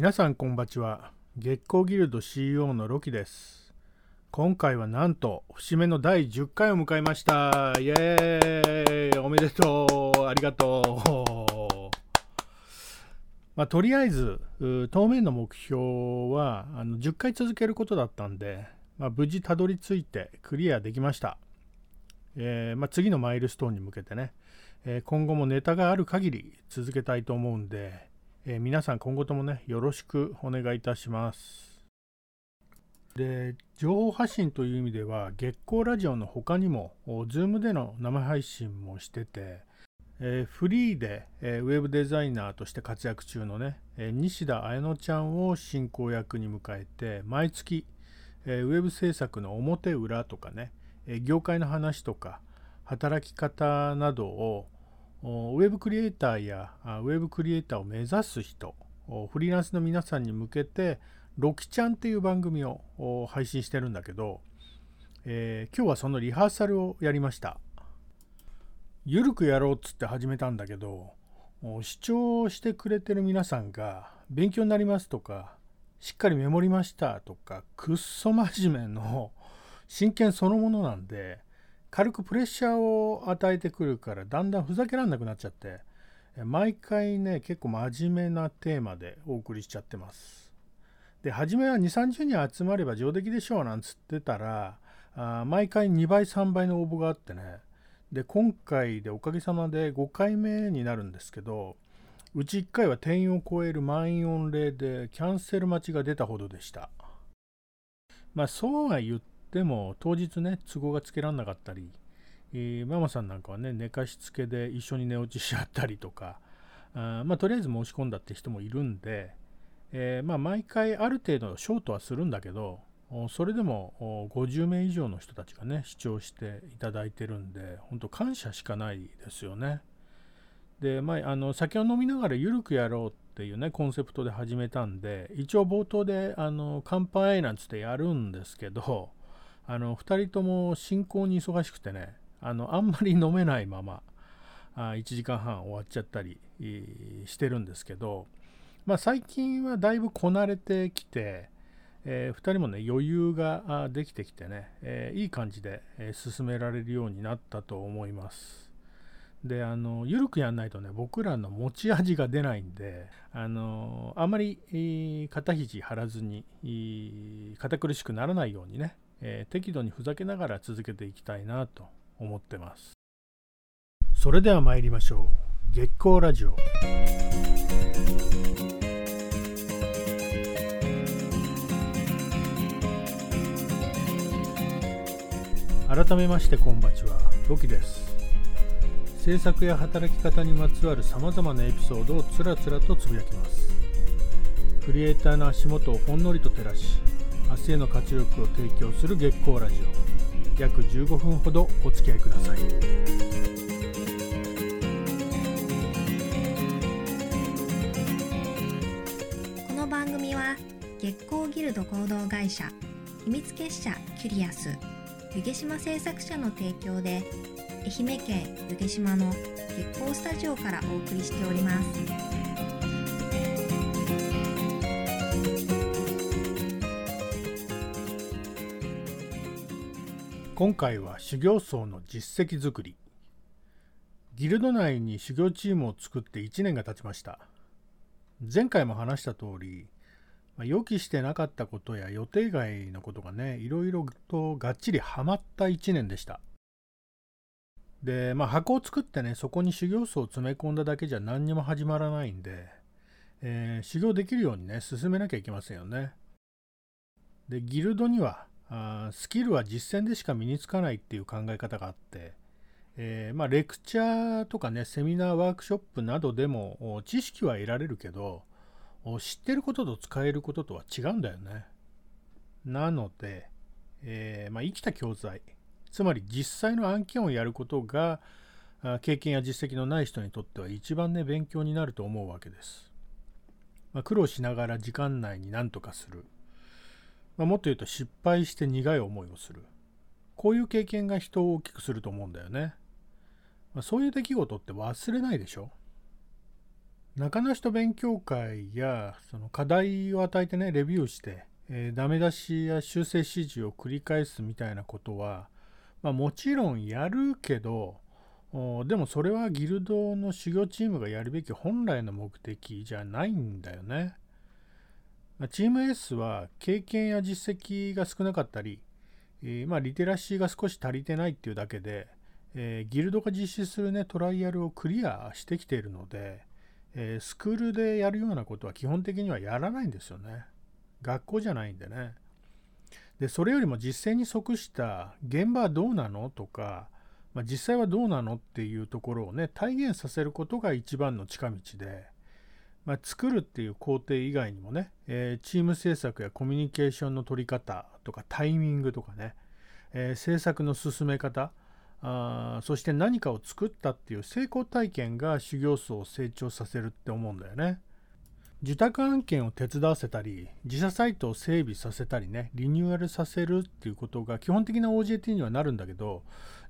皆さんこんばちは。月光ギルド CEO のロキです。今回はなんと節目の第10回を迎えました。イエーイ。おめでとう。ありがとう。まあ、とりあえず当面の目標はあの10回続けることだったんで、まあ、無事たどり着いてクリアできました、えー、まあ、次のマイルストーンに向けてね、えー、今後もネタがある限り続けたいと思うんでえー、皆さん今後ともね、よろしくお願いいたします。で、情報発信という意味では、月光ラジオの他にも、Zoom での生配信もしてて、えー、フリーで、えー、ウェブデザイナーとして活躍中のね、え、西田彩乃ちゃんを進行役に迎えて、毎月、えウェブ制作の表裏とかね、え業界の話とか、働き方などをウェブクリエイターやウェブクリエイターを目指す人フリーランスの皆さんに向けてロキちゃんっていう番組を配信してるんだけど、えー、今日はそのリハーサルをやりました。ゆるくやろうっつって始めたんだけど視聴してくれてる皆さんが勉強になりますとかしっかりメモりましたとかくっそ真面目の真剣そのものなんで軽くプレッシャーを与えてくるからだんだんふざけらんなくなっちゃって毎回ね結構真面目なテーマでお送りしちゃってます。で初めは2 3 0人集まれば上出来でしょうなんつってたらあ毎回2倍3倍の応募があってね。で今回でおかげさまで5回目になるんですけどうち1回は定員を超える満員御礼でキャンセル待ちが出たほどでした。まあそうは言っでも当日ね都合がつけられなかったり、えー、ママさんなんかはね寝かしつけで一緒に寝落ちしちゃったりとかあまあとりあえず申し込んだって人もいるんで、えー、まあ毎回ある程度ショートはするんだけどそれでも50名以上の人たちがね視聴していただいてるんで本当感謝しかないですよね。で、まあ、あの酒を飲みながらゆるくやろうっていうねコンセプトで始めたんで一応冒頭であの乾杯なんつってやるんですけどあの2人とも進行に忙しくてねあのあんまり飲めないままあ1時間半終わっちゃったりしてるんですけど、まあ、最近はだいぶこなれてきて、えー、2人もね余裕ができてきてね、えー、いい感じで、え進められるようになったと思います。であの緩くやんないとね僕らの持ち味が出ないんであのあまり肩肘張らずに堅苦しくならないようにねえー、適度にふざけながら続けていきたいなと思ってます。それでは参りましょう。月光ラジオ。改めましてこんばちは。ロキです。制作や働き方にまつわるさまざまなエピソードをつらつらとつぶやきます。クリエイターの足元をほんのりと照らし明日への活力を提供する月光ラジオ約15分ほどお付き合いくださいこの番組は月光ギルド合同会社秘密結社キュリアス湯毛島製作者の提供で愛媛県湯毛島の月光スタジオからお送りしております。今回は修行僧の実績作り。ギルド内に修行チームを作って1年が経ちました。前回も話した通り、ま、予期してなかったことや予定外のことがねいろいろとがっちりはまった1年でした。でまあ箱を作ってねそこに修行僧を詰め込んだだけじゃ何にも始まらないんで、えー、修行できるようにね進めなきゃいけませんよね。でギルドにはあスキルは実践でしか身につかないっていう考え方があって、えー、まあ、レクチャーとかねセミナーワークショップなどでも知識は得られるけど知ってることと使えることとは違うんだよね。なので、えー、まあ、生きた教材つまり実際の案件をやることが経験や実績のない人にとっては一番ね勉強になると思うわけです。まあ、苦労しながら時間内に何とかする。まあ、もっと言うと失敗して苦い思いをする。こういう経験が人を大きくすると思うんだよね。まあ、そういう出来事って忘れないでしょ中の人勉強会やその課題を与えてねレビューして、えー、ダメ出しや修正指示を繰り返すみたいなことは、まあ、もちろんやるけどでもそれはギルドの修行チームがやるべき本来の目的じゃないんだよね。チーム S は経験や実績が少なかったり、えー、まあ、リテラシーが少し足りてないっていうだけで、えー、ギルドが実施するねトライアルをクリアしてきているので、えー、スクールでやるようなことは基本的にはやらないんですよね。学校じゃないんでね。で、それよりも実践に即した現場はどうなのとか、まあ、実際はどうなのっていうところをね、体現させることが一番の近道で、まあ、作るっていう工程以外にもね、えー、チーム制作やコミュニケーションの取り方とかタイミングとかね、えー、制作の進め方、あそして何かを作ったっていう成功体験が修行僧を成長させるって思うんだよね。受託案件を手伝わせたり自社サイトを整備させたりねリニューアルさせるっていうことが基本的な OJT にはなるんだけど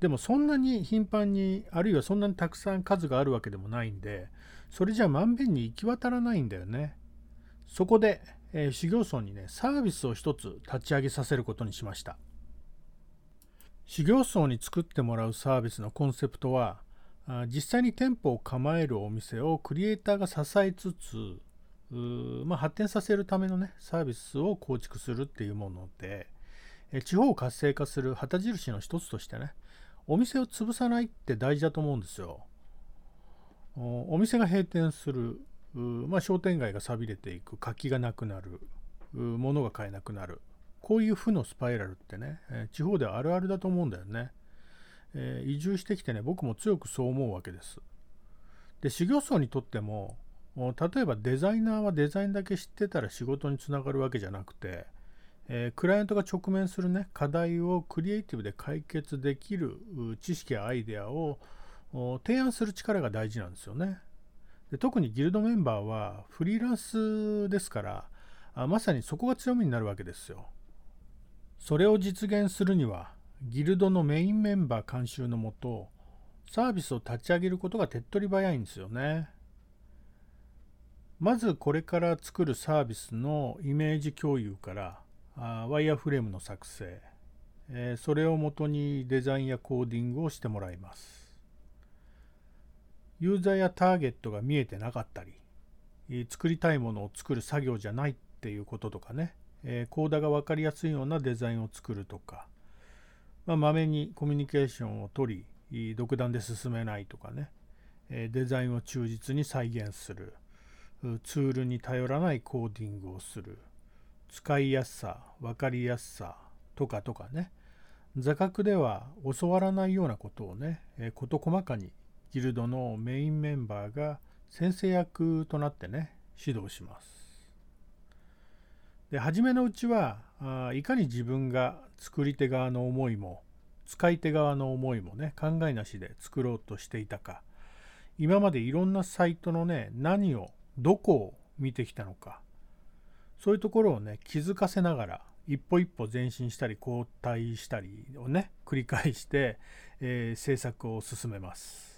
でもそんなに頻繁にあるいはそんなにたくさん数があるわけでもないんでそれじゃまんべんに行き渡らないんだよね。そこで、えー、修行僧にねサービスを一つ立ち上げさせることにしました。修行僧に作ってもらうサービスのコンセプトは実際に店舗を構えるお店をクリエイターが支えつつまあ、発展させるためのねサービスを構築するっていうもので地方を活性化する旗印の一つとしてねお店を潰さないって大事だと思うんですよ。お店が閉店するまあ、商店街が寂れていく活気がなくなる物が買えなくなる。こういう負のスパイラルってね地方ではあるあるだと思うんだよね、えー、移住してきてね僕も強くそう思うわけです。で修行僧にとっても例えばデザイナーはデザインだけ知ってたら仕事につながるわけじゃなくて、えー、クライアントが直面するね課題をクリエイティブで解決できる知識やアイデアを提案する力が大事なんですよね。で特にギルドメンバーはフリーランスですからあまさにそこが強みになるわけですよ。それを実現するにはギルドのメインメンバー監修のもとサービスを立ち上げることが手っ取り早いんですよね。まずこれから作るサービスのイメージ共有からあワイヤーフレームの作成、え、それをもとにデザインやコーディングをしてもらいます。ユーザーやターゲットが見えてなかったり作りたいものを作る作業じゃないっていうこととかね、コーダが分かりやすいようなデザインを作るとかまめにコミュニケーションを取り独断で進めないとかねデザインを忠実に再現するツールに頼らないコーディングをする使いやすさ分かりやすさとかとかね座学では教わらないようなことをね事細かにギルドのメインメンバーが先生役となってね指導します。で初めのうちはあいかに自分が作り手側の思いも使い手側の思いもね考えなしで作ろうとしていたか。今までいろんなサイトのね何をどこを見てきたのか。そういうところをね気づかせながら一歩一歩前進したり後退したりをね繰り返して、えー、制作を進めます。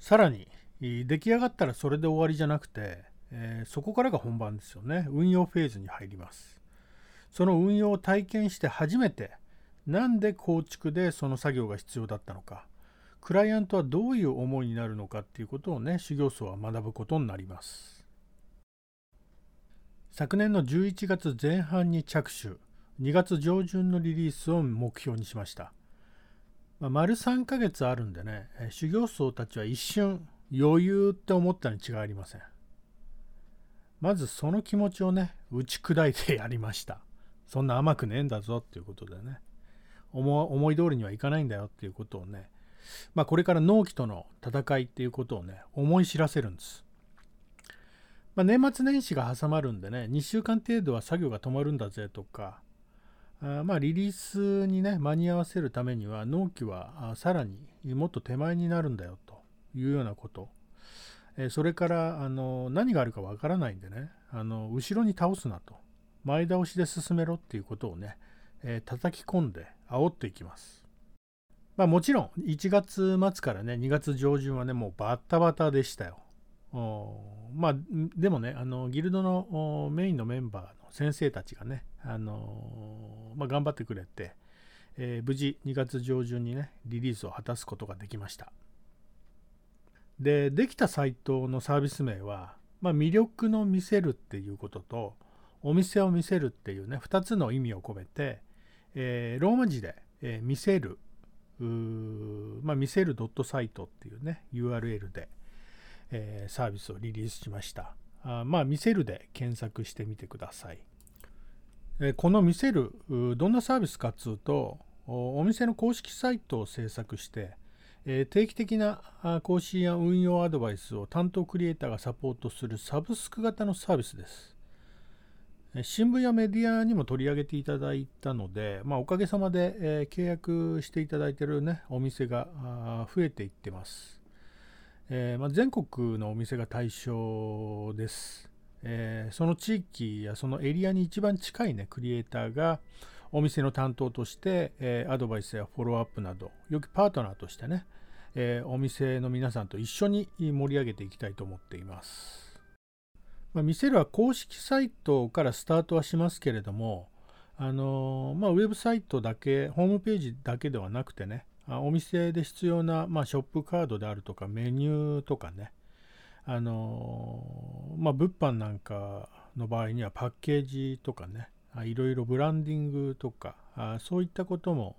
さらに出来上がったらそれで終わりじゃなくて、えー、そこからが本番ですよね。運用フェーズに入ります。その運用を体験して初めてなんで構築でその作業が必要だったのか。クライアントはどういう思いになるのかっていうことをね修行僧は学ぶことになります。昨年の11月前半に着手2月上旬のリリースを目標にしました、まあ、丸3ヶ月あるんでね修行僧たちは一瞬余裕って思ったに違いありません。まずその気持ちをね打ち砕いてやりました。そんな甘くねえんだぞっていうことでね。思い通りにはいかないんだよっていうことをね。まあ、これから納期との戦いっていうことをね、思い知らせるんです。まあ、年末年始が挟まるんでね、2週間程度は作業が止まるんだぜとか、あまあ、リリースにね、間に合わせるためには、納期はさらにもっと手前になるんだよというようなこと。えそれからあの何があるかわからないんでねあの後ろに倒すなと前倒しで進めろっていうことをね、えー、叩き込んで煽っていきますまあもちろん1月末からね2月上旬はねもうバッタバタでしたよ。まあでもねあのギルドのメインのメンバーの先生たちがねあの、まあ、頑張ってくれて、えー、無事2月上旬にねリリースを果たすことができました。でできたサイトのサービス名は、まあ、魅力の見せるっていうこととお店を見せるっていうね2つの意味を込めて、えー、ローマ字で、えー、見せるまあ、見せるドットサイトっていうね URL で、えー、サービスをリリースしました。あまあ見せるで検索してみてください、この見せるどんなサービスかっつうとお店の公式サイトを制作して、定期的な更新や運用アドバイスを担当クリエイターがサポートするサブスク型のサービスです新聞やメディアにも取り上げていただいたので、まあ、おかげさまで、契約していただいてる、ね、お店が増えていってます。えま、全国のお店が対象です、えー、その地域やそのエリアに一番近い、ね、クリエイターがお店の担当として、えー、アドバイスやフォローアップなど、よきパートナーとしてね、えー、お店の皆さんと一緒に盛り上げていきたいと思っています。まあ、見せるは公式サイトからスタートはしますけれども、あのまあ、ウェブサイトだけ、ホームページだけではなくてね、お店で必要な、まあ、ショップカードであるとか、メニューとかね、あのまあ、物販なんかの場合にはパッケージとかね、いろいろブランディングとか、あそういったことも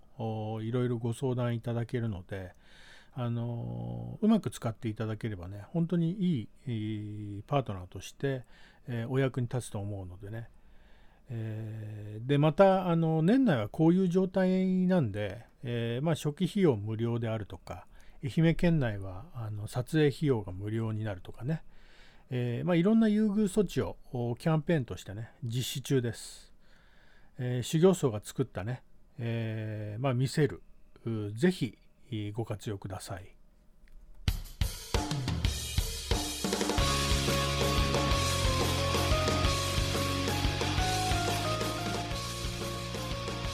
いろいろご相談いただけるので、あのうまく使っていただければね本当にいいパートナーとして、えー、お役に立つと思うのでね、えー、でまたあの年内はこういう状態なんで、えー、まあ、初期費用無料であるとか愛媛県内はあの撮影費用が無料になるとかね、えまあ、いろんな優遇措置をキャンペーンとしてね実施中です、え修行僧が作ったね、えまあ、見せる。ぜひご活用ください。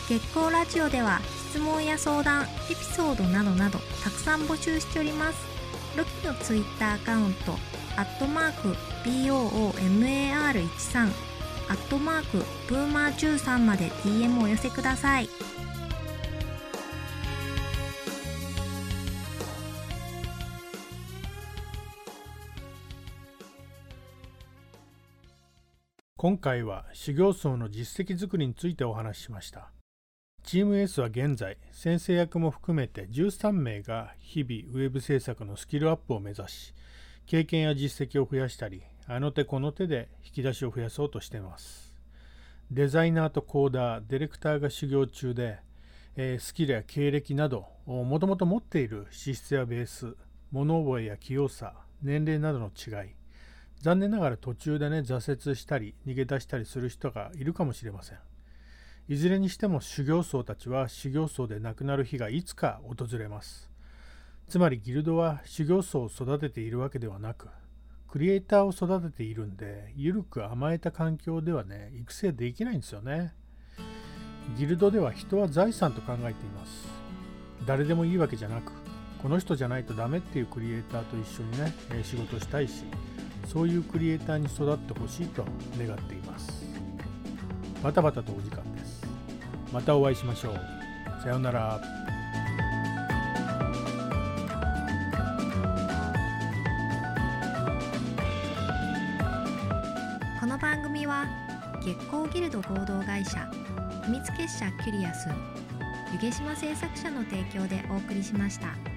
月光ラジオでは質問や相談、エピソードなどなどたくさん募集しております。ロキのツイッターアカウント、アットマーク BOOMAR13、アットマークブーマー13まで DM をお寄せください。今回は修行僧の実績作りについてお話ししました。チーム S は現在、先生役も含めて13名が日々ウェブ制作のスキルアップを目指し、経験や実績を増やしたり、あの手この手で引き出しを増やそうとしています。デザイナーとコーダー、ディレクターが修行中で、え、スキルや経歴など、もともと持っている資質やベース、物覚えや器用さ、年齢などの違い、残念ながら途中でね挫折したり逃げ出したりする人がいるかもしれませんいずれにしても修行僧たちは修行僧で亡くなる日がいつか訪れます。つまりギルドは修行僧を育てているわけではなくクリエイターを育てているんで緩く甘えた環境ではね育成できないんですよね。ギルドでは人は財産と考えています。誰でもいいわけじゃなくこの人じゃないとダメっていうクリエイターと一緒にね仕事したいしそういうクリエイターに育ってほしいと願っています。バタバタとお時間。またお会いしましょうさようならこの番組は月光ギルド合同会社秘密結社キュリアス湯毛島製作者の提供でお送りしました。